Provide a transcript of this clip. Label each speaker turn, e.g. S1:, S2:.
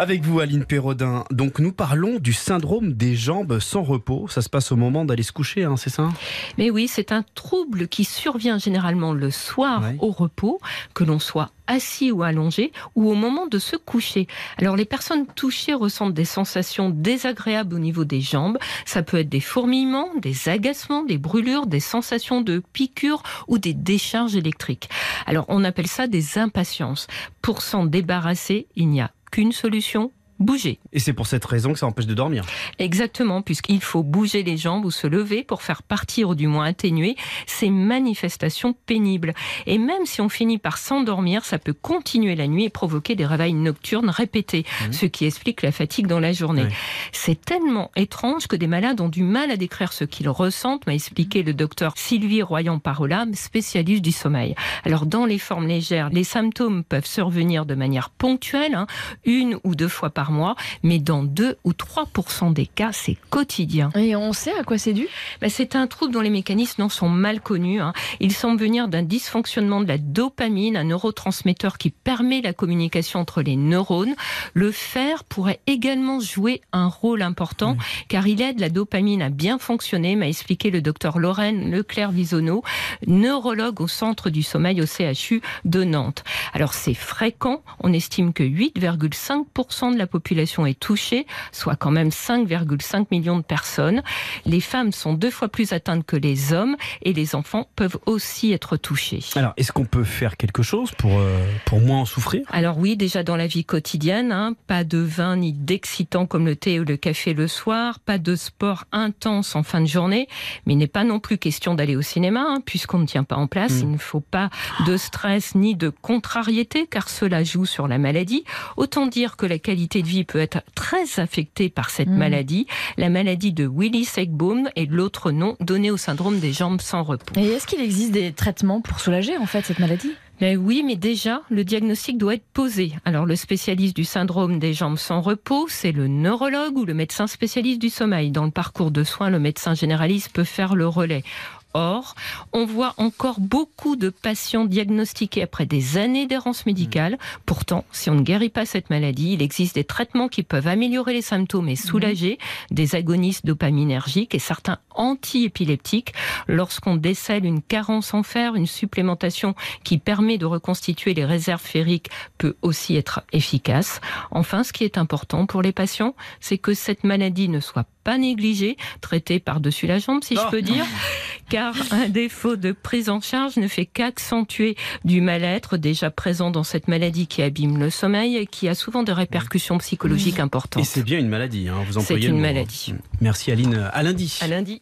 S1: Avec vous, Aline Perrodin. Donc, nous parlons du syndrome des jambes sans repos. Ça se passe au moment d'aller se coucher, hein, c'est ça?
S2: Mais oui, c'est un trouble qui survient généralement le soir
S1: Ouais.
S2: au repos, que l'on soit assis ou allongé, ou au moment de se coucher. Alors, les personnes touchées ressentent des sensations désagréables au niveau des jambes. Ça peut être des fourmillements, des agacements, des brûlures, des sensations de piqûres ou des décharges électriques. Alors, on appelle ça des impatiences. Pour s'en débarrasser, il n'y a qu'une solution, bouger.
S1: Et c'est pour cette raison que ça empêche de dormir.
S2: Exactement, puisqu'il faut bouger les jambes ou se lever pour faire partir ou du moins atténuer ces manifestations pénibles. Et même si on finit par s'endormir, ça peut continuer la nuit et provoquer des réveils nocturnes répétés, ce qui explique la fatigue dans la journée. C'est tellement étrange que des malades ont du mal à décrire ce qu'ils ressentent, m'a expliqué le docteur Sylvie Royan-Parola, spécialiste du sommeil. Alors dans les formes légères, les symptômes peuvent survenir de manière ponctuelle, hein, une ou deux fois par mois, mais dans 2 ou 3 des cas, c'est quotidien.
S3: Et on sait à quoi c'est dû?
S2: Ben, c'est un trouble dont les mécanismes sont mal connus. hein. Il semble venir d'un dysfonctionnement de la dopamine, un neurotransmetteur qui permet la communication entre les neurones. Le fer pourrait également jouer un rôle important car il aide la dopamine à bien fonctionner, m'a expliqué le docteur Lorraine Leclerc-Visonneau, neurologue au centre du sommeil au CHU de Nantes. Alors c'est fréquent, on estime que 8,5% de la population est touchée, soit quand même 5,5 millions de personnes. Les femmes sont deux fois plus atteintes que les hommes et les enfants peuvent aussi être touchés.
S1: Alors, est-ce qu'on peut faire quelque chose pour, euh, pour moins en souffrir?
S2: Alors oui, déjà dans la vie quotidienne, hein, pas de vin ni d'excitant comme le thé ou le café le soir, pas de sport intense en fin de journée, mais il n'est pas non plus question d'aller au cinéma, hein, puisqu'on ne tient pas en place.
S1: Mm.
S2: Il ne faut pas de stress ni de contrariété, car cela joue sur la maladie. Autant dire que la qualité de vie peut être très affectée par cette
S3: Mm.
S2: maladie. La maladie de Willis-Egboom est l'autre nom donné au syndrome des jambes sans repos.
S3: Et est-ce qu'il existe des traitements pour soulager en fait cette maladie?
S2: Ben oui, mais déjà, le diagnostic doit être posé. Alors, le spécialiste du syndrome des jambes sans repos, c'est le neurologue ou le médecin spécialiste du sommeil. Dans le parcours de soins, le médecin généraliste peut faire le relais. Or, on voit encore beaucoup de patients diagnostiqués après des années d'errance médicale. Pourtant, si on ne guérit pas cette maladie, il existe des traitements qui peuvent améliorer les symptômes et soulager, des agonistes dopaminergiques et certains antiépileptiques. Lorsqu'on décèle une carence en fer, une supplémentation qui permet de reconstituer les réserves ferriques peut aussi être efficace. Enfin, ce qui est important pour les patients, c'est que cette maladie ne soit pas négligée, traitée par-dessus la jambe, si je peux dire, car un défaut de prise en charge ne fait qu'accentuer du mal-être déjà présent dans cette maladie qui abîme le sommeil et qui a souvent des répercussions psychologiques
S1: Et
S2: importantes.
S1: c'est bien une maladie, hein, vous
S2: C'est
S1: employez
S2: une
S1: mot, hein.
S2: maladie.
S1: Merci Aline. À lundi.
S2: À lundi.